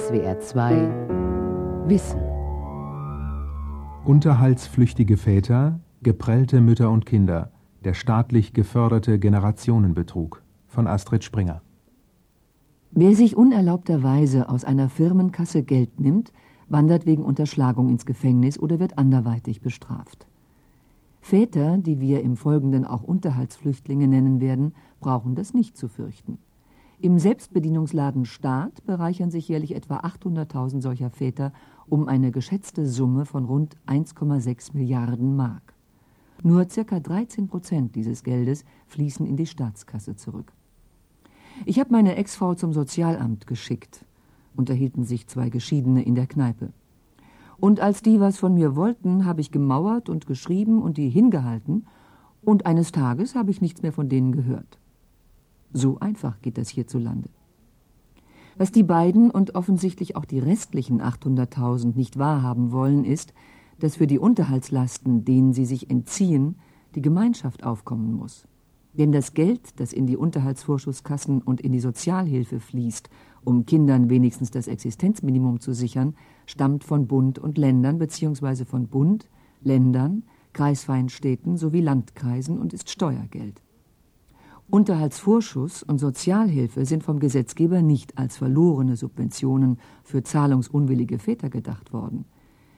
SWR 2 Wissen. Unterhaltsflüchtige Väter, geprellte Mütter und Kinder, der staatlich geförderte Generationenbetrug von Astrid Springer. Wer sich unerlaubterweise aus einer Firmenkasse Geld nimmt, wandert wegen Unterschlagung ins Gefängnis oder wird anderweitig bestraft. Väter, die wir im Folgenden auch Unterhaltsflüchtlinge nennen werden, brauchen das nicht zu fürchten. Im Selbstbedienungsladen Staat bereichern sich jährlich etwa 800.000 solcher Väter um eine geschätzte Summe von rund 1,6 Milliarden Mark. Nur ca. 13 Prozent dieses Geldes fließen in die Staatskasse zurück. Ich habe meine Ex-Frau zum Sozialamt geschickt, unterhielten sich zwei Geschiedene in der Kneipe. Und als die was von mir wollten, habe ich gemauert und geschrieben und die hingehalten, und eines Tages habe ich nichts mehr von denen gehört. So einfach geht das hierzulande. Was die beiden und offensichtlich auch die restlichen 800.000 nicht wahrhaben wollen, ist, dass für die Unterhaltslasten, denen sie sich entziehen, die Gemeinschaft aufkommen muss. Denn das Geld, das in die Unterhaltsvorschusskassen und in die Sozialhilfe fließt, um Kindern wenigstens das Existenzminimum zu sichern, stammt von Bund und Ländern bzw. von Bund, Ländern, kreisfreien Städten sowie Landkreisen und ist Steuergeld. Unterhaltsvorschuss und Sozialhilfe sind vom Gesetzgeber nicht als verlorene Subventionen für zahlungsunwillige Väter gedacht worden.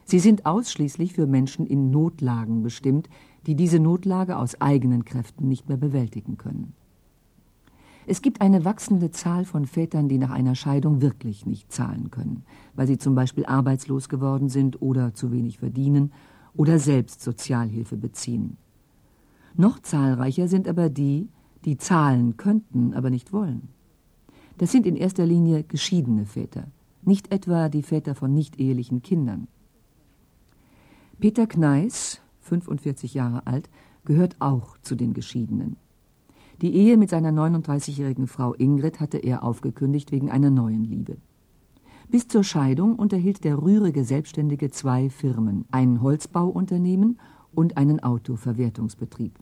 Sie sind ausschließlich für Menschen in Notlagen bestimmt, die diese Notlage aus eigenen Kräften nicht mehr bewältigen können. Es gibt eine wachsende Zahl von Vätern, die nach einer Scheidung wirklich nicht zahlen können, weil sie zum Beispiel arbeitslos geworden sind oder zu wenig verdienen oder selbst Sozialhilfe beziehen. Noch zahlreicher sind aber die, die zahlen könnten, aber nicht wollen. Das sind in erster Linie geschiedene Väter, nicht etwa die Väter von nicht-ehelichen Kindern. Peter Kneis, 45 Jahre alt, gehört auch zu den Geschiedenen. Die Ehe mit seiner 39-jährigen Frau Ingrid hatte er aufgekündigt wegen einer neuen Liebe. Bis zur Scheidung unterhielt der rührige Selbstständige zwei Firmen, ein Holzbauunternehmen und einen Autoverwertungsbetrieb.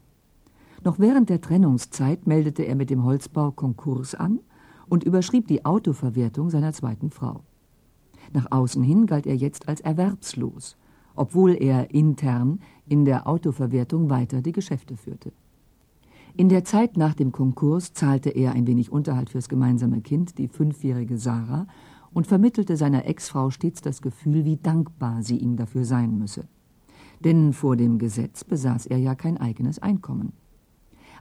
Noch während der Trennungszeit meldete er mit dem Holzbau Konkurs an und überschrieb die Autoverwertung seiner zweiten Frau. Nach außen hin galt er jetzt als erwerbslos, obwohl er intern in der Autoverwertung weiter die Geschäfte führte. In der Zeit nach dem Konkurs zahlte er ein wenig Unterhalt fürs gemeinsame Kind, die fünfjährige Sarah, und vermittelte seiner Ex-Frau stets das Gefühl, wie dankbar sie ihm dafür sein müsse. Denn vor dem Gesetz besaß er ja kein eigenes Einkommen.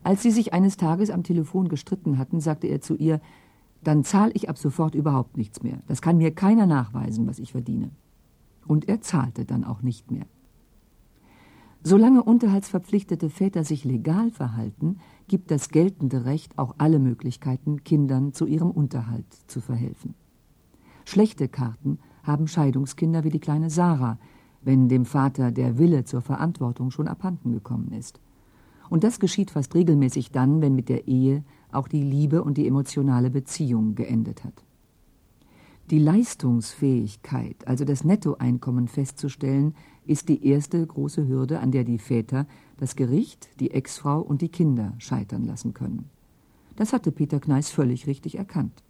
Als sie sich eines Tages am Telefon gestritten hatten, sagte er zu ihr, dann zahle ich ab sofort überhaupt nichts mehr. Das kann mir keiner nachweisen, was ich verdiene. Und er zahlte dann auch nicht mehr. Solange unterhaltsverpflichtete Väter sich legal verhalten, gibt das geltende Recht auch alle Möglichkeiten, Kindern zu ihrem Unterhalt zu verhelfen. Schlechte Karten haben Scheidungskinder wie die kleine Sarah, wenn dem Vater der Wille zur Verantwortung schon abhanden gekommen ist. Und das geschieht fast regelmäßig dann, wenn mit der Ehe auch die Liebe und die emotionale Beziehung geendet hat. Die Leistungsfähigkeit, also das Nettoeinkommen festzustellen, ist die erste große Hürde, an der die Väter das Gericht, die Ex-Frau und die Kinder scheitern lassen können. Das hatte Peter Kneis völlig richtig erkannt.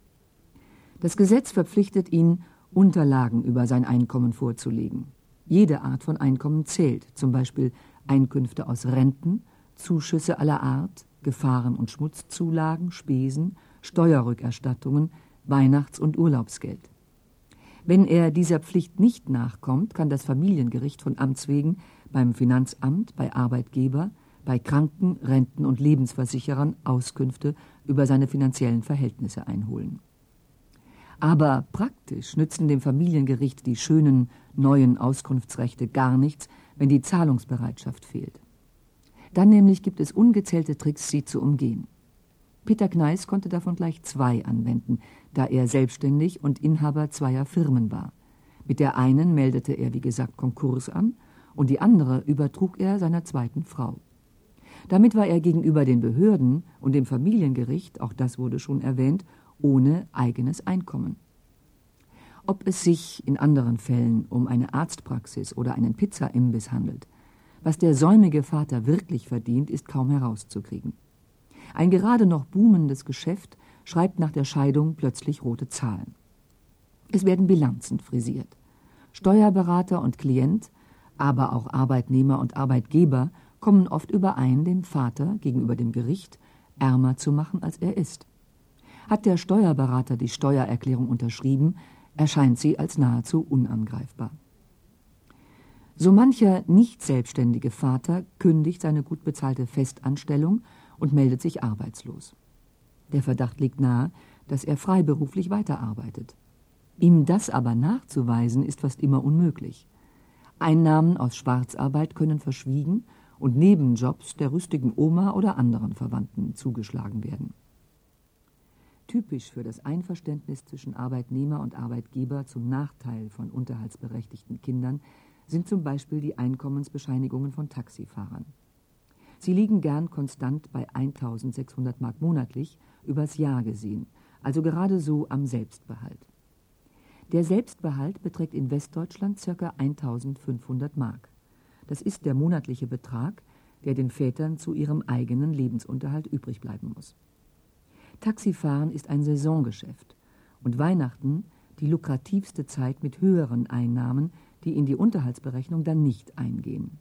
Das Gesetz verpflichtet ihn, Unterlagen über sein Einkommen vorzulegen. Jede Art von Einkommen zählt, zum Beispiel Einkünfte aus Renten, Zuschüsse aller Art, Gefahren- und Schmutzzulagen, Spesen, Steuerrückerstattungen, Weihnachts- und Urlaubsgeld. Wenn er dieser Pflicht nicht nachkommt, kann das Familiengericht von Amts wegen beim Finanzamt, bei Arbeitgeber, bei Kranken-, Renten- und Lebensversicherern Auskünfte über seine finanziellen Verhältnisse einholen. Aber praktisch nützen dem Familiengericht die schönen neuen Auskunftsrechte gar nichts, wenn die Zahlungsbereitschaft fehlt. Dann nämlich gibt es ungezählte Tricks, sie zu umgehen. Peter Kneis konnte davon gleich zwei anwenden, da er selbstständig und Inhaber zweier Firmen war. Mit der einen meldete er, wie gesagt, Konkurs an und die andere übertrug er seiner zweiten Frau. Damit war er gegenüber den Behörden und dem Familiengericht, auch das wurde schon erwähnt, ohne eigenes Einkommen. Ob es sich in anderen Fällen um eine Arztpraxis oder einen Pizzaimbiss handelt, was der säumige Vater wirklich verdient, ist kaum herauszukriegen. Ein gerade noch boomendes Geschäft schreibt nach der Scheidung plötzlich rote Zahlen. Es werden Bilanzen frisiert. Steuerberater und Klient, aber auch Arbeitnehmer und Arbeitgeber kommen oft überein, den Vater gegenüber dem Gericht ärmer zu machen, als er ist. Hat der Steuerberater die Steuererklärung unterschrieben, erscheint sie als nahezu unangreifbar. So mancher nicht selbstständige Vater kündigt seine gut bezahlte Festanstellung und meldet sich arbeitslos. Der Verdacht liegt nahe, dass er freiberuflich weiterarbeitet. Ihm das aber nachzuweisen, ist fast immer unmöglich. Einnahmen aus Schwarzarbeit können verschwiegen und Nebenjobs der rüstigen Oma oder anderen Verwandten zugeschlagen werden. Typisch für das Einverständnis zwischen Arbeitnehmer und Arbeitgeber zum Nachteil von unterhaltsberechtigten Kindern sind zum Beispiel die Einkommensbescheinigungen von Taxifahrern. Sie liegen gern konstant bei 1600 Mark monatlich übers Jahr gesehen, also gerade so am Selbstbehalt. Der Selbstbehalt beträgt in Westdeutschland ca. 1500 Mark. Das ist der monatliche Betrag, der den Vätern zu ihrem eigenen Lebensunterhalt übrig bleiben muss. Taxifahren ist ein Saisongeschäft und Weihnachten die lukrativste Zeit mit höheren Einnahmen, die in die Unterhaltsberechnung dann nicht eingehen.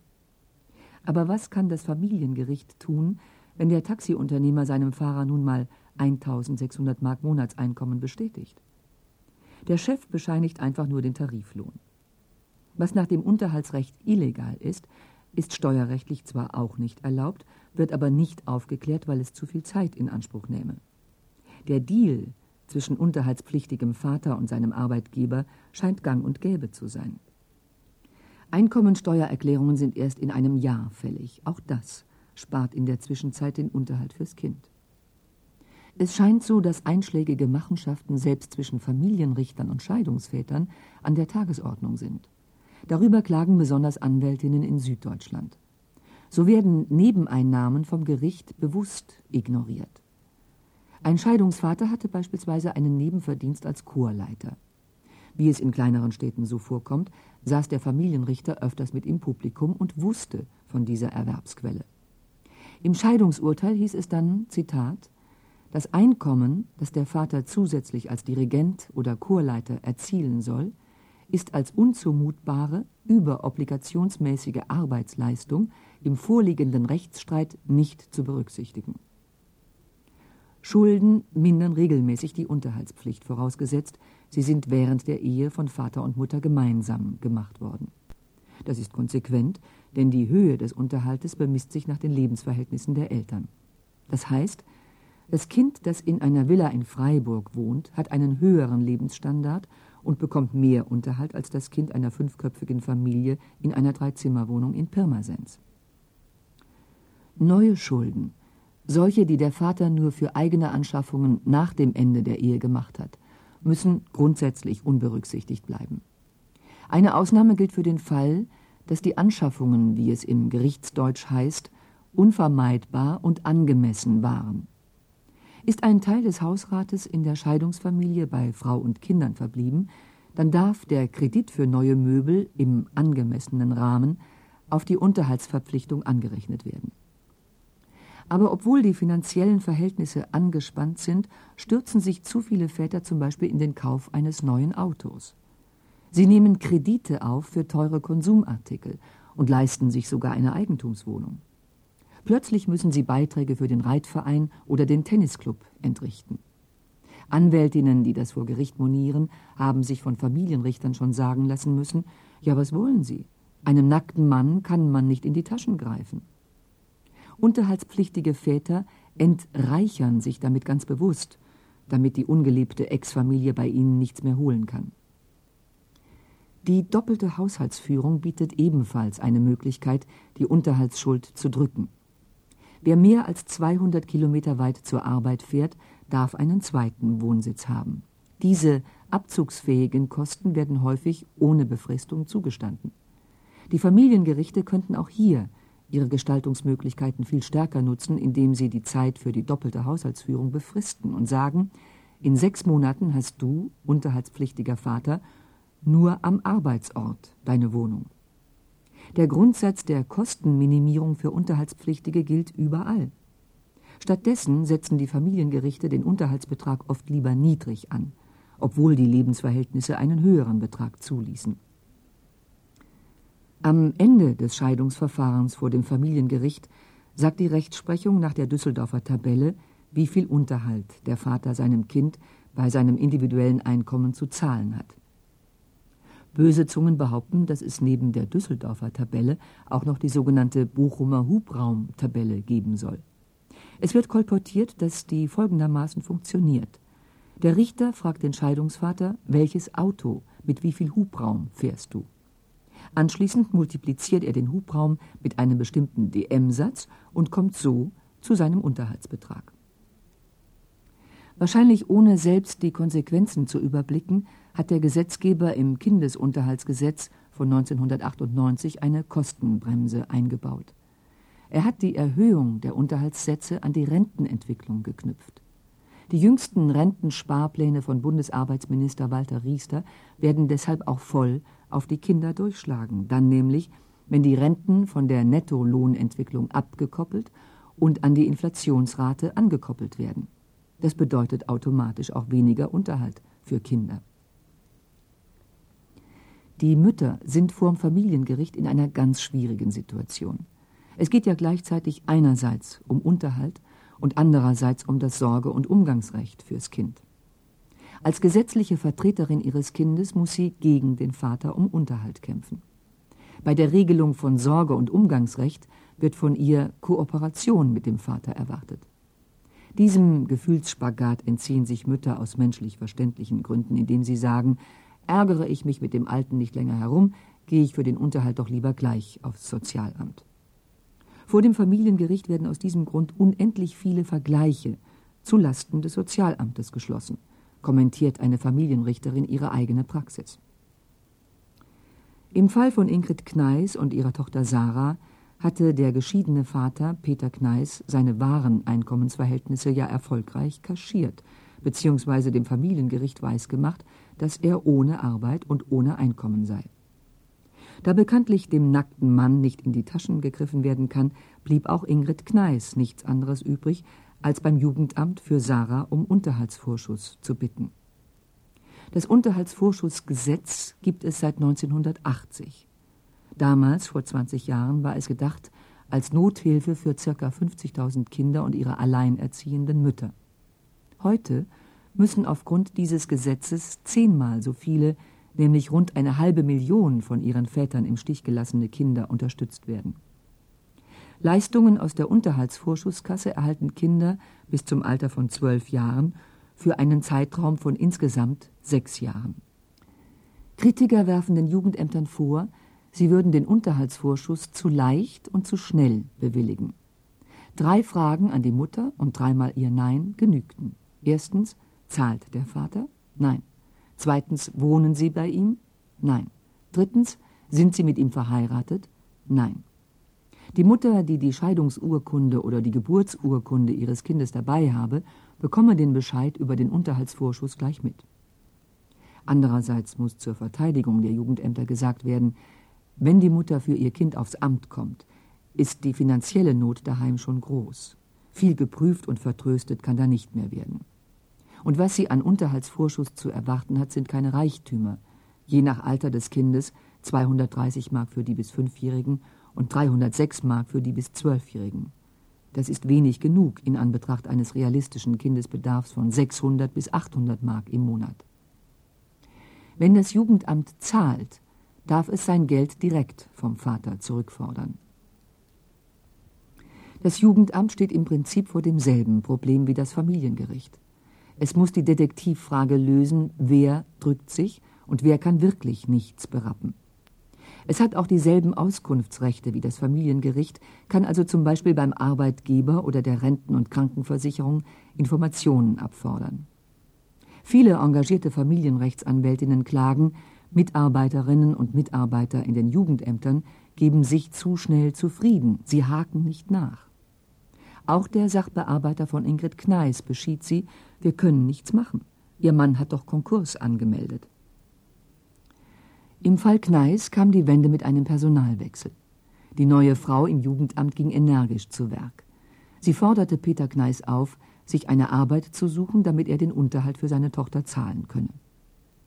Aber was kann das Familiengericht tun, wenn der Taxiunternehmer seinem Fahrer nun mal 1600 Mark Monatseinkommen bestätigt? Der Chef bescheinigt einfach nur den Tariflohn. Was nach dem Unterhaltsrecht illegal ist, ist steuerrechtlich zwar auch nicht erlaubt, wird aber nicht aufgeklärt, weil es zu viel Zeit in Anspruch nähme. Der Deal zwischen unterhaltspflichtigem Vater und seinem Arbeitgeber scheint gang und gäbe zu sein. Einkommensteuererklärungen sind erst in einem Jahr fällig. Auch das spart in der Zwischenzeit den Unterhalt fürs Kind. Es scheint so, dass einschlägige Machenschaften selbst zwischen Familienrichtern und Scheidungsvätern an der Tagesordnung sind. Darüber klagen besonders Anwältinnen in Süddeutschland. So werden Nebeneinnahmen vom Gericht bewusst ignoriert. Ein Scheidungsvater hatte beispielsweise einen Nebenverdienst als Chorleiter. Wie es in kleineren Städten so vorkommt, saß der Familienrichter öfters mit im Publikum und wusste von dieser Erwerbsquelle. Im Scheidungsurteil hieß es dann, Zitat, das Einkommen, das der Vater zusätzlich als Dirigent oder Chorleiter erzielen soll, ist als unzumutbare, überobligationsmäßige Arbeitsleistung im vorliegenden Rechtsstreit nicht zu berücksichtigen. Schulden mindern regelmäßig die Unterhaltspflicht, vorausgesetzt, sie sind während der Ehe von Vater und Mutter gemeinsam gemacht worden. Das ist konsequent, denn die Höhe des Unterhaltes bemisst sich nach den Lebensverhältnissen der Eltern. Das heißt, das Kind, das in einer Villa in Freiburg wohnt, hat einen höheren Lebensstandard und bekommt mehr Unterhalt als das Kind einer fünfköpfigen Familie in einer Dreizimmerwohnung in Pirmasens. Neue Schulden, solche, die der Vater nur für eigene Anschaffungen nach dem Ende der Ehe gemacht hat, müssen grundsätzlich unberücksichtigt bleiben. Eine Ausnahme gilt für den Fall, dass die Anschaffungen, wie es im Gerichtsdeutsch heißt, unvermeidbar und angemessen waren. Ist ein Teil des Hausrates in der Scheidungsfamilie bei Frau und Kindern verblieben, dann darf der Kredit für neue Möbel im angemessenen Rahmen auf die Unterhaltsverpflichtung angerechnet werden. Aber obwohl die finanziellen Verhältnisse angespannt sind, stürzen sich zu viele Väter zum Beispiel in den Kauf eines neuen Autos. Sie nehmen Kredite auf für teure Konsumartikel und leisten sich sogar eine Eigentumswohnung. Plötzlich müssen sie Beiträge für den Reitverein oder den Tennisclub entrichten. Anwältinnen, die das vor Gericht monieren, haben sich von Familienrichtern schon sagen lassen müssen, ja, was wollen Sie? Einem nackten Mann kann man nicht in die Taschen greifen. Unterhaltspflichtige Väter entreichern sich damit ganz bewusst, damit die ungeliebte Ex-Familie bei ihnen nichts mehr holen kann. Die doppelte Haushaltsführung bietet ebenfalls eine Möglichkeit, die Unterhaltsschuld zu drücken. Wer mehr als 200 Kilometer weit zur Arbeit fährt, darf einen zweiten Wohnsitz haben. Diese abzugsfähigen Kosten werden häufig ohne Befristung zugestanden. Die Familiengerichte könnten auch hier ihre Gestaltungsmöglichkeiten viel stärker nutzen, indem sie die Zeit für die doppelte Haushaltsführung befristen und sagen, in sechs Monaten hast du, unterhaltspflichtiger Vater, nur am Arbeitsort deine Wohnung. Der Grundsatz der Kostenminimierung für Unterhaltspflichtige gilt überall. Stattdessen setzen die Familiengerichte den Unterhaltsbetrag oft lieber niedrig an obwohl die Lebensverhältnisse einen höheren Betrag zuließen. Am Ende des Scheidungsverfahrens vor dem Familiengericht sagt die Rechtsprechung nach der Düsseldorfer Tabelle, wie viel Unterhalt der Vater seinem Kind bei seinem individuellen Einkommen zu zahlen hat. Böse Zungen behaupten, dass es neben der Düsseldorfer Tabelle auch noch die sogenannte Bochumer Hubraumtabelle geben soll. Es wird kolportiert, dass die folgendermaßen funktioniert. Der Richter fragt den Scheidungsvater, welches Auto mit wie viel Hubraum fährst du? Anschließend multipliziert er den Hubraum mit einem bestimmten DM-Satz und kommt so zu seinem Unterhaltsbetrag. Wahrscheinlich ohne selbst die Konsequenzen zu überblicken, hat der Gesetzgeber im Kindesunterhaltsgesetz von 1998 eine Kostenbremse eingebaut. Er hat die Erhöhung der Unterhaltssätze an die Rentenentwicklung geknüpft. Die jüngsten Rentensparpläne von Bundesarbeitsminister Walter Riester werden deshalb auch voll auf die Kinder durchschlagen, dann nämlich, wenn die Renten von der Nettolohnentwicklung abgekoppelt und an die Inflationsrate angekoppelt werden. Das bedeutet automatisch auch weniger Unterhalt für Kinder. Die Mütter sind vorm Familiengericht in einer ganz schwierigen Situation. Es geht ja gleichzeitig einerseits um Unterhalt und andererseits um das Sorge- und Umgangsrecht fürs Kind. Als gesetzliche Vertreterin ihres Kindes muss sie gegen den Vater um Unterhalt kämpfen. Bei der Regelung von Sorge- und Umgangsrecht wird von ihr Kooperation mit dem Vater erwartet. Diesem Gefühlsspagat entziehen sich Mütter aus menschlich verständlichen Gründen, indem sie sagen, ärgere ich mich mit dem Alten nicht länger herum, gehe ich für den Unterhalt doch lieber gleich aufs Sozialamt. Vor dem Familiengericht werden aus diesem Grund unendlich viele Vergleiche zu Lasten des Sozialamtes geschlossen, kommentiert eine Familienrichterin ihre eigene Praxis. Im Fall von Ingrid Kneis und ihrer Tochter Sarah hatte der geschiedene Vater Peter Kneis seine wahren Einkommensverhältnisse ja erfolgreich kaschiert, beziehungsweise dem Familiengericht weisgemacht, dass er ohne Arbeit und ohne Einkommen sei. Da bekanntlich dem nackten Mann nicht in die Taschen gegriffen werden kann, blieb auch Ingrid Kneis nichts anderes übrig, als beim Jugendamt für Sarah um Unterhaltsvorschuss zu bitten. Das Unterhaltsvorschussgesetz gibt es seit 1980. Damals, vor 20 Jahren, war es gedacht als Nothilfe für ca. 50.000 Kinder und ihre alleinerziehenden Mütter. Heute müssen aufgrund dieses Gesetzes zehnmal so viele, nämlich rund eine halbe Million von ihren Vätern im Stich gelassene Kinder unterstützt werden. Leistungen aus der Unterhaltsvorschusskasse erhalten Kinder bis zum Alter von zwölf Jahren für einen Zeitraum von insgesamt sechs Jahren. Kritiker werfen den Jugendämtern vor, Sie würden den Unterhaltsvorschuss zu leicht und zu schnell bewilligen. Drei Fragen an die Mutter und dreimal ihr Nein genügten. Erstens, zahlt der Vater? Nein. Zweitens, wohnen Sie bei ihm? Nein. Drittens, sind Sie mit ihm verheiratet? Nein. Die Mutter, die die Scheidungsurkunde oder die Geburtsurkunde ihres Kindes dabei habe, bekomme den Bescheid über den Unterhaltsvorschuss gleich mit. Andererseits muss zur Verteidigung der Jugendämter gesagt werden, wenn die Mutter für ihr Kind aufs Amt kommt, ist die finanzielle Not daheim schon groß. Viel geprüft und vertröstet kann da nicht mehr werden. Und was sie an Unterhaltsvorschuss zu erwarten hat, sind keine Reichtümer. Je nach Alter des Kindes 230 Mark für die bis Fünfjährigen und 306 Mark für die bis Zwölfjährigen. Das ist wenig genug in Anbetracht eines realistischen Kindesbedarfs von 600 bis 800 Mark im Monat. Wenn das Jugendamt zahlt, darf es sein Geld direkt vom Vater zurückfordern. Das Jugendamt steht im Prinzip vor demselben Problem wie das Familiengericht. Es muss die Detektivfrage lösen, wer drückt sich und wer kann wirklich nichts berappen. Es hat auch dieselben Auskunftsrechte wie das Familiengericht, kann also zum Beispiel beim Arbeitgeber oder der Renten- und Krankenversicherung Informationen abfordern. Viele engagierte Familienrechtsanwältinnen klagen, Mitarbeiterinnen und Mitarbeiter in den Jugendämtern geben sich zu schnell zufrieden, sie haken nicht nach. Auch der Sachbearbeiter von Ingrid Kneis beschied sie, wir können nichts machen. Ihr Mann hat doch Konkurs angemeldet. Im Fall Kneis kam die Wende mit einem Personalwechsel. Die neue Frau im Jugendamt ging energisch zu Werk. Sie forderte Peter Kneis auf, sich eine Arbeit zu suchen, damit er den Unterhalt für seine Tochter zahlen könne.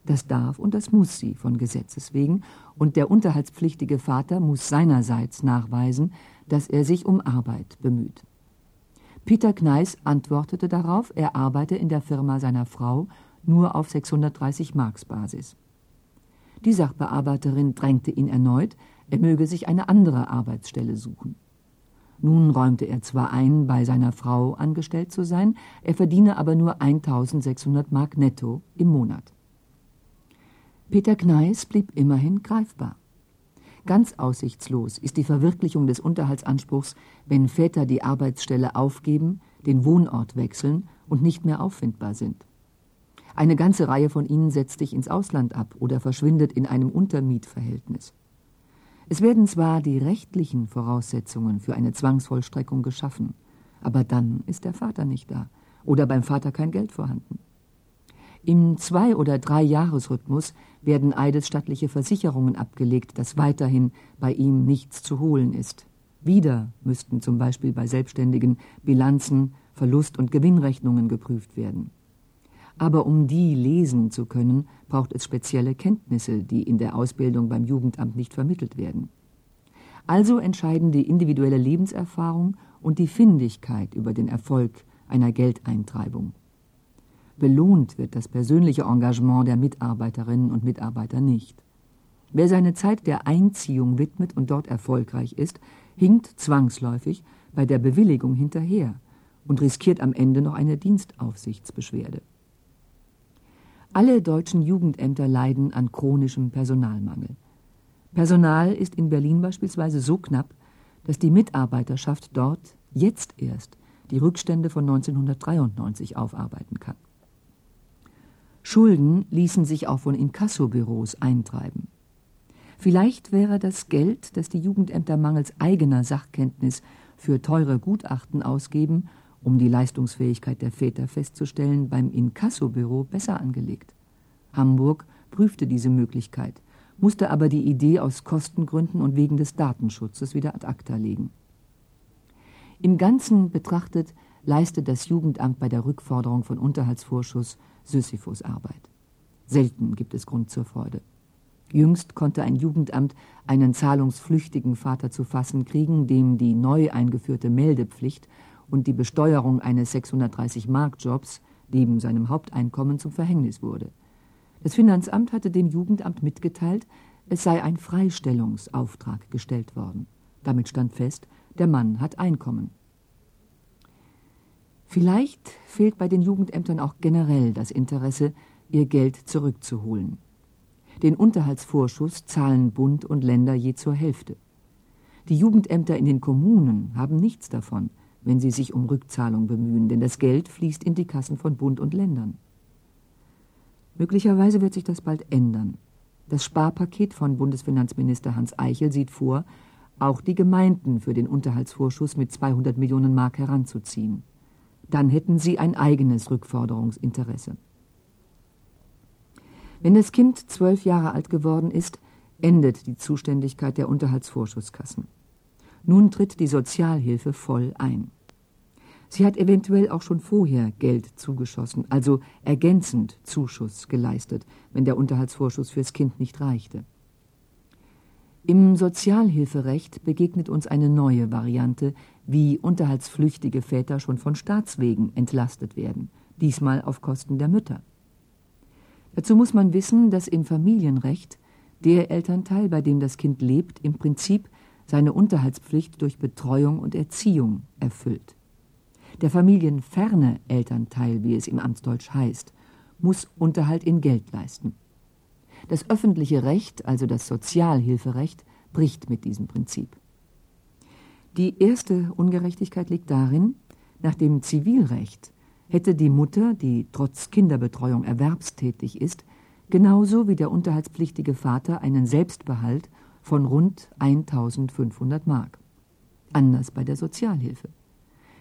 Das darf und das muss sie von Gesetzes wegen, und der unterhaltspflichtige Vater muss seinerseits nachweisen, dass er sich um Arbeit bemüht. Peter Kneis antwortete darauf, er arbeite in der Firma seiner Frau nur auf 630 Marks Basis. Die Sachbearbeiterin drängte ihn erneut, er möge sich eine andere Arbeitsstelle suchen. Nun räumte er zwar ein, bei seiner Frau angestellt zu sein, er verdiene aber nur 1600 Mark netto im Monat. Peter Kneis blieb immerhin greifbar. Ganz aussichtslos ist die Verwirklichung des Unterhaltsanspruchs, wenn Väter die Arbeitsstelle aufgeben, den Wohnort wechseln und nicht mehr auffindbar sind. Eine ganze Reihe von ihnen setzt sich ins Ausland ab oder verschwindet in einem Untermietverhältnis. Es werden zwar die rechtlichen Voraussetzungen für eine Zwangsvollstreckung geschaffen, aber dann ist der Vater nicht da oder beim Vater kein Geld vorhanden. Im Zwei- oder Drei-Jahres-Rhythmus werden eidesstattliche Versicherungen abgelegt, dass weiterhin bei ihm nichts zu holen ist. Wieder müssten zum Beispiel bei Selbstständigen Bilanzen, Verlust- und Gewinnrechnungen geprüft werden. Aber um die lesen zu können, braucht es spezielle Kenntnisse, die in der Ausbildung beim Jugendamt nicht vermittelt werden. Also entscheiden die individuelle Lebenserfahrung und die Findigkeit über den Erfolg einer Geldeintreibung. Belohnt wird das persönliche Engagement der Mitarbeiterinnen und Mitarbeiter nicht. Wer seine Zeit der Einziehung widmet und dort erfolgreich ist, hinkt zwangsläufig bei der Bewilligung hinterher und riskiert am Ende noch eine Dienstaufsichtsbeschwerde. Alle deutschen Jugendämter leiden an chronischem Personalmangel. Personal ist in Berlin beispielsweise so knapp, dass die Mitarbeiterschaft dort jetzt erst die Rückstände von 1993 aufarbeiten kann. Schulden ließen sich auch von Inkassobüros eintreiben. Vielleicht wäre das Geld, das die Jugendämter mangels eigener Sachkenntnis für teure Gutachten ausgeben, um die Leistungsfähigkeit der Väter festzustellen, beim Inkassobüro besser angelegt. Hamburg prüfte diese Möglichkeit, musste aber die Idee aus Kostengründen und wegen des Datenschutzes wieder ad acta legen. Im Ganzen betrachtet leistet das Jugendamt bei der Rückforderung von Unterhaltsvorschuss Sisyphusarbeit. Selten gibt es Grund zur Freude. Jüngst konnte ein Jugendamt einen zahlungsflüchtigen Vater zu fassen kriegen, dem die neu eingeführte Meldepflicht und die Besteuerung eines 630-Mark-Jobs neben seinem Haupteinkommen zum Verhängnis wurde. Das Finanzamt hatte dem Jugendamt mitgeteilt, es sei ein Freistellungsauftrag gestellt worden. Damit stand fest, der Mann hat Einkommen. Vielleicht fehlt bei den Jugendämtern auch generell das Interesse, ihr Geld zurückzuholen. Den Unterhaltsvorschuss zahlen Bund und Länder je zur Hälfte. Die Jugendämter in den Kommunen haben nichts davon, wenn sie sich um Rückzahlung bemühen, denn das Geld fließt in die Kassen von Bund und Ländern. Möglicherweise wird sich das bald ändern. Das Sparpaket von Bundesfinanzminister Hans Eichel sieht vor, auch die Gemeinden für den Unterhaltsvorschuss mit 200 Millionen Mark heranzuziehen. Dann hätten sie ein eigenes Rückforderungsinteresse. Wenn das Kind zwölf Jahre alt geworden ist, endet die Zuständigkeit der Unterhaltsvorschusskassen. Nun tritt die Sozialhilfe voll ein. Sie hat eventuell auch schon vorher Geld zugeschossen, also ergänzend Zuschuss geleistet, wenn der Unterhaltsvorschuss fürs Kind nicht reichte. Im Sozialhilferecht begegnet uns eine neue Variante, wie unterhaltsflüchtige Väter schon von Staatswegen entlastet werden, diesmal auf Kosten der Mütter. Dazu muss man wissen, dass im Familienrecht der Elternteil, bei dem das Kind lebt, im Prinzip seine Unterhaltspflicht durch Betreuung und Erziehung erfüllt. Der familienferne Elternteil, wie es im Amtsdeutsch heißt, muss Unterhalt in Geld leisten. Das öffentliche Recht, also das Sozialhilferecht, bricht mit diesem Prinzip. Die erste Ungerechtigkeit liegt darin, nach dem Zivilrecht hätte die Mutter, die trotz Kinderbetreuung erwerbstätig ist, genauso wie der unterhaltspflichtige Vater einen Selbstbehalt von rund 1500 Mark. Anders bei der Sozialhilfe.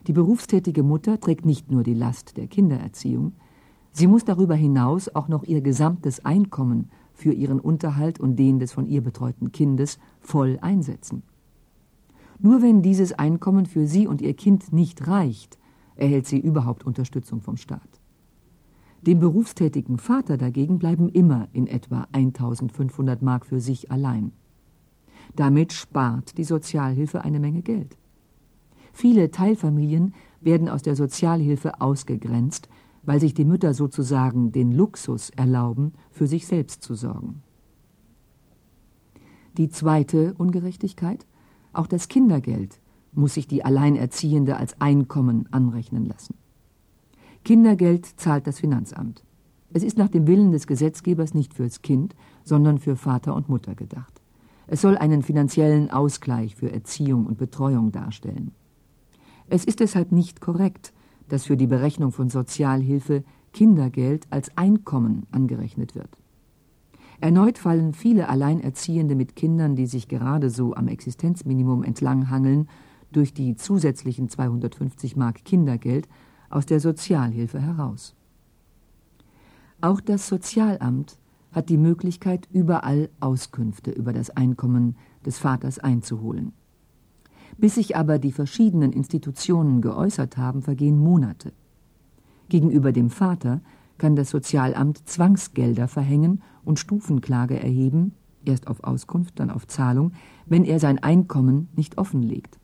Die berufstätige Mutter trägt nicht nur die Last der Kindererziehung, sie muss darüber hinaus auch noch ihr gesamtes Einkommen für ihren Unterhalt und den des von ihr betreuten Kindes voll einsetzen. Nur wenn dieses Einkommen für sie und ihr Kind nicht reicht, erhält sie überhaupt Unterstützung vom Staat. Dem berufstätigen Vater dagegen bleiben immer in etwa 1500 Mark für sich allein. Damit spart die Sozialhilfe eine Menge Geld. Viele Teilfamilien werden aus der Sozialhilfe ausgegrenzt, weil sich die Mütter sozusagen den Luxus erlauben, für sich selbst zu sorgen. Die zweite Ungerechtigkeit, auch das Kindergeld muss sich die Alleinerziehende als Einkommen anrechnen lassen. Kindergeld zahlt das Finanzamt. Es ist nach dem Willen des Gesetzgebers nicht fürs Kind, sondern für Vater und Mutter gedacht. Es soll einen finanziellen Ausgleich für Erziehung und Betreuung darstellen. Es ist deshalb nicht korrekt, dass für die Berechnung von Sozialhilfe Kindergeld als Einkommen angerechnet wird. Erneut fallen viele Alleinerziehende mit Kindern, die sich gerade so am Existenzminimum entlanghangeln, durch die zusätzlichen 250 Mark Kindergeld aus der Sozialhilfe heraus. Auch das Sozialamt hat die Möglichkeit, überall Auskünfte über das Einkommen des Vaters einzuholen. Bis sich aber die verschiedenen Institutionen geäußert haben, vergehen Monate. Gegenüber dem Vater kann das Sozialamt Zwangsgelder verhängen und Stufenklage erheben, erst auf Auskunft, dann auf Zahlung, wenn er sein Einkommen nicht offenlegt.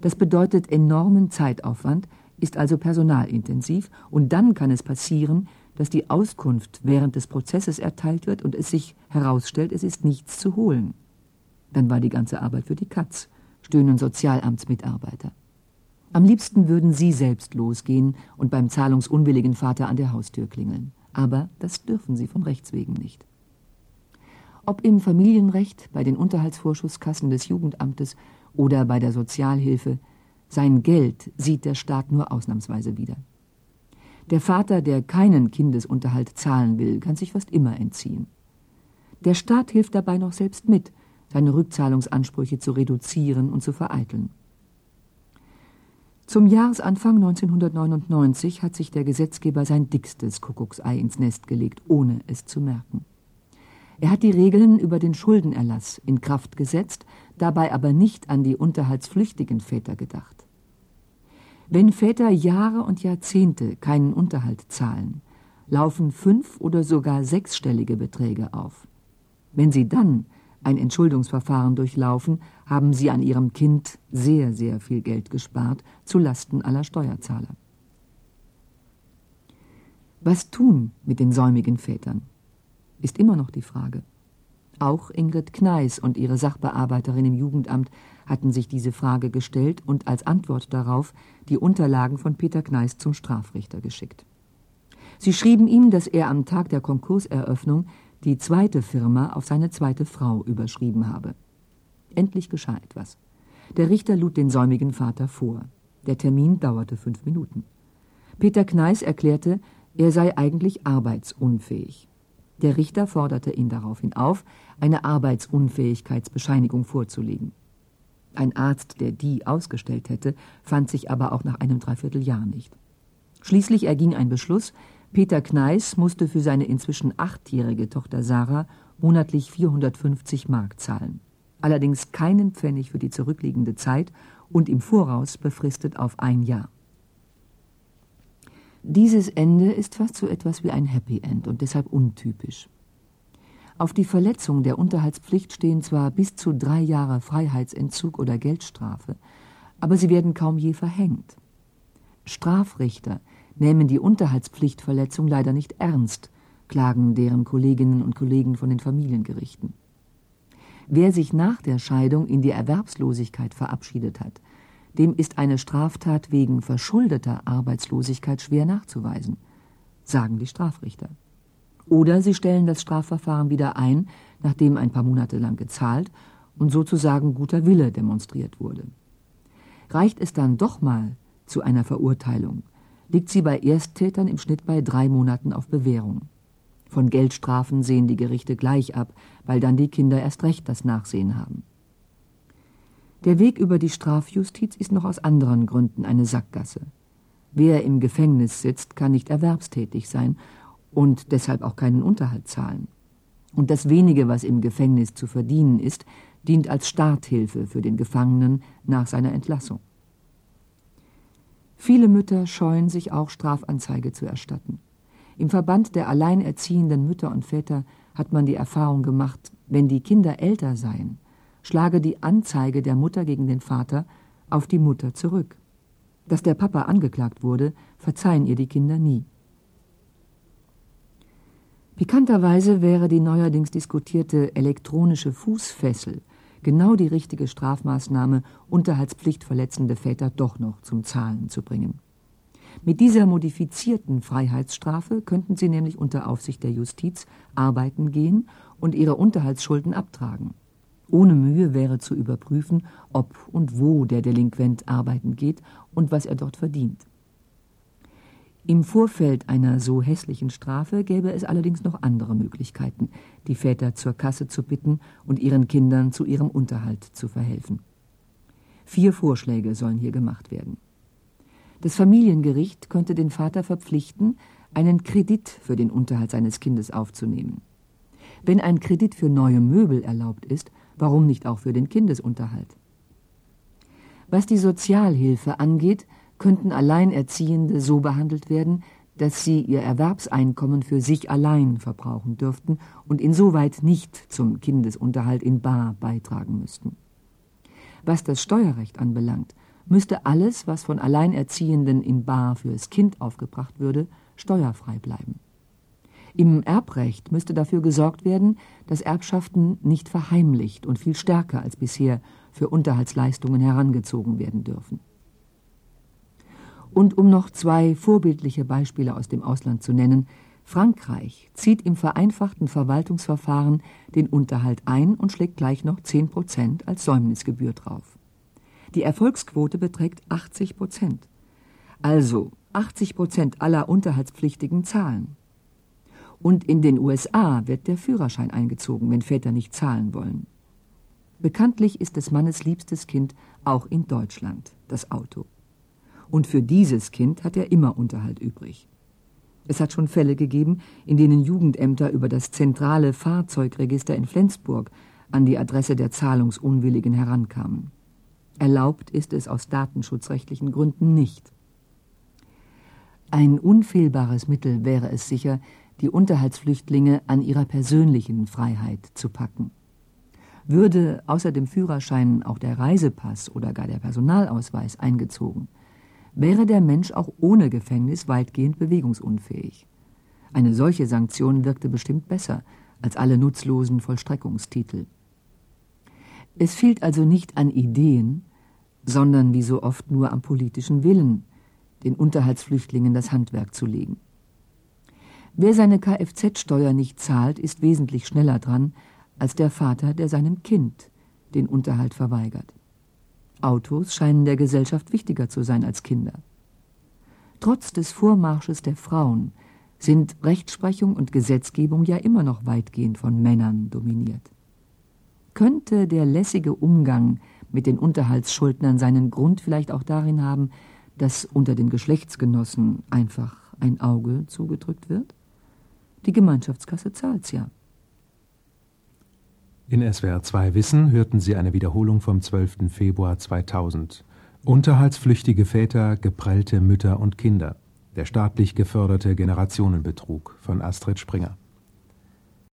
Das bedeutet enormen Zeitaufwand, ist also personalintensiv und dann kann es passieren, dass die Auskunft während des Prozesses erteilt wird und es sich herausstellt, es ist nichts zu holen. Dann war die ganze Arbeit für die Katz, stöhnen Sozialamtsmitarbeiter. Am liebsten würden sie selbst losgehen und beim zahlungsunwilligen Vater an der Haustür klingeln. Aber das dürfen sie von Rechts wegen nicht. Ob im Familienrecht, bei den Unterhaltsvorschusskassen des Jugendamtes oder bei der Sozialhilfe, sein Geld sieht der Staat nur ausnahmsweise wieder. Der Vater, der keinen Kindesunterhalt zahlen will, kann sich fast immer entziehen. Der Staat hilft dabei noch selbst mit, seine Rückzahlungsansprüche zu reduzieren und zu vereiteln. Zum Jahresanfang 1999 hat sich der Gesetzgeber sein dickstes Kuckucksei ins Nest gelegt, ohne es zu merken. Er hat die Regeln über den Schuldenerlass in Kraft gesetzt, dabei aber nicht an die unterhaltspflichtigen Väter gedacht. Wenn Väter Jahre und Jahrzehnte keinen Unterhalt zahlen, laufen fünf- oder sogar sechsstellige Beträge auf. Wenn sie dann ein Entschuldungsverfahren durchlaufen, haben sie an ihrem Kind sehr, sehr viel Geld gespart, zu Lasten aller Steuerzahler. Was tun mit den säumigen Vätern? Ist immer noch die Frage. Auch Ingrid Kneis und ihre Sachbearbeiterin im Jugendamt hatten sich diese Frage gestellt und als Antwort darauf die Unterlagen von Peter Kneis zum Strafrichter geschickt. Sie schrieben ihm, dass er am Tag der Konkurseröffnung die zweite Firma auf seine zweite Frau überschrieben habe. Endlich geschah etwas. Der Richter lud den säumigen Vater vor. Der Termin dauerte fünf Minuten. Peter Kneis erklärte, er sei eigentlich arbeitsunfähig. Der Richter forderte ihn daraufhin auf, eine Arbeitsunfähigkeitsbescheinigung vorzulegen. Ein Arzt, der die ausgestellt hätte, fand sich aber auch nach einem Dreivierteljahr nicht. Schließlich erging ein Beschluss, Peter Kneis musste für seine inzwischen achtjährige Tochter Sarah monatlich 450 Mark zahlen. Allerdings keinen Pfennig für die zurückliegende Zeit und im Voraus befristet auf ein Jahr. Dieses Ende ist fast so etwas wie ein Happy End und deshalb untypisch. Auf die Verletzung der Unterhaltspflicht stehen zwar bis zu drei Jahre Freiheitsentzug oder Geldstrafe, aber sie werden kaum je verhängt. Strafrichter nehmen die Unterhaltspflichtverletzung leider nicht ernst, klagen deren Kolleginnen und Kollegen von den Familiengerichten. Wer sich nach der Scheidung in die Erwerbslosigkeit verabschiedet hat, dem ist eine Straftat wegen verschuldeter Arbeitslosigkeit schwer nachzuweisen, sagen die Strafrichter. Oder sie stellen das Strafverfahren wieder ein, nachdem ein paar Monate lang gezahlt und sozusagen guter Wille demonstriert wurde. Reicht es dann doch mal zu einer Verurteilung, liegt sie bei Ersttätern im Schnitt bei drei Monaten auf Bewährung. Von Geldstrafen sehen die Gerichte gleich ab, weil dann die Kinder erst recht das Nachsehen haben. Der Weg über die Strafjustiz ist noch aus anderen Gründen eine Sackgasse. Wer im Gefängnis sitzt, kann nicht erwerbstätig sein und deshalb auch keinen Unterhalt zahlen. Und das wenige, was im Gefängnis zu verdienen ist, dient als Starthilfe für den Gefangenen nach seiner Entlassung. Viele Mütter scheuen sich auch Strafanzeige zu erstatten. Im Verband der alleinerziehenden Mütter und Väter hat man die Erfahrung gemacht, wenn die Kinder älter seien, schlage die Anzeige der Mutter gegen den Vater auf die Mutter zurück. Dass der Papa angeklagt wurde, verzeihen ihr die Kinder nie. Pikanterweise wäre die neuerdings diskutierte elektronische Fußfessel genau die richtige Strafmaßnahme, unterhaltspflichtverletzende Väter doch noch zum Zahlen zu bringen. Mit dieser modifizierten Freiheitsstrafe könnten sie nämlich unter Aufsicht der Justiz arbeiten gehen und ihre Unterhaltsschulden abtragen. Ohne Mühe wäre zu überprüfen, ob und wo der Delinquent arbeiten geht und was er dort verdient. Im Vorfeld einer so hässlichen Strafe gäbe es allerdings noch andere Möglichkeiten, die Väter zur Kasse zu bitten und ihren Kindern zu ihrem Unterhalt zu verhelfen. Vier Vorschläge sollen hier gemacht werden. Das Familiengericht könnte den Vater verpflichten, einen Kredit für den Unterhalt seines Kindes aufzunehmen. Wenn ein Kredit für neue Möbel erlaubt ist, warum nicht auch für den Kindesunterhalt? Was die Sozialhilfe angeht, könnten Alleinerziehende so behandelt werden, dass sie ihr Erwerbseinkommen für sich allein verbrauchen dürften und insoweit nicht zum Kindesunterhalt in Bar beitragen müssten. Was das Steuerrecht anbelangt, müsste alles, was von Alleinerziehenden in Bar fürs Kind aufgebracht würde, steuerfrei bleiben. Im Erbrecht müsste dafür gesorgt werden, dass Erbschaften nicht verheimlicht und viel stärker als bisher für Unterhaltsleistungen herangezogen werden dürfen. Und um noch zwei vorbildliche Beispiele aus dem Ausland zu nennen, Frankreich zieht im vereinfachten Verwaltungsverfahren den Unterhalt ein und schlägt gleich noch 10 Prozent als Säumnisgebühr drauf. Die Erfolgsquote beträgt 80 Prozent. Also 80 Prozent aller Unterhaltspflichtigen zahlen. Und in den USA wird der Führerschein eingezogen, wenn Väter nicht zahlen wollen. Bekanntlich ist des Mannes liebstes Kind auch in Deutschland das Auto und für dieses Kind hat er immer Unterhalt übrig. Es hat schon Fälle gegeben, in denen Jugendämter über das zentrale Fahrzeugregister in Flensburg an die Adresse der Zahlungsunwilligen herankamen. Erlaubt ist es aus datenschutzrechtlichen Gründen nicht. Ein unfehlbares Mittel wäre es sicher, die Unterhaltsflüchtlinge an ihrer persönlichen Freiheit zu packen. Würde außer dem Führerschein auch der Reisepass oder gar der Personalausweis eingezogen, wäre der Mensch auch ohne Gefängnis weitgehend bewegungsunfähig. Eine solche Sanktion wirkte bestimmt besser als alle nutzlosen Vollstreckungstitel. Es fehlt also nicht an Ideen, sondern wie so oft nur am politischen Willen, den Unterhaltsflüchtlingen das Handwerk zu legen. Wer seine Kfz-Steuer nicht zahlt, ist wesentlich schneller dran als der Vater, der seinem Kind den Unterhalt verweigert. Autos scheinen der Gesellschaft wichtiger zu sein als Kinder. Trotz des Vormarsches der Frauen sind Rechtsprechung und Gesetzgebung ja immer noch weitgehend von Männern dominiert. Könnte der lässige Umgang mit den Unterhaltsschuldnern seinen Grund vielleicht auch darin haben, dass unter den Geschlechtsgenossen einfach ein Auge zugedrückt wird? Die Gemeinschaftskasse zahlt's ja. In SWR 2 Wissen hörten Sie eine Wiederholung vom 12. Februar 2000. Unterhaltsflüchtige Väter, geprellte Mütter und Kinder. Der staatlich geförderte Generationenbetrug von Astrid Springer.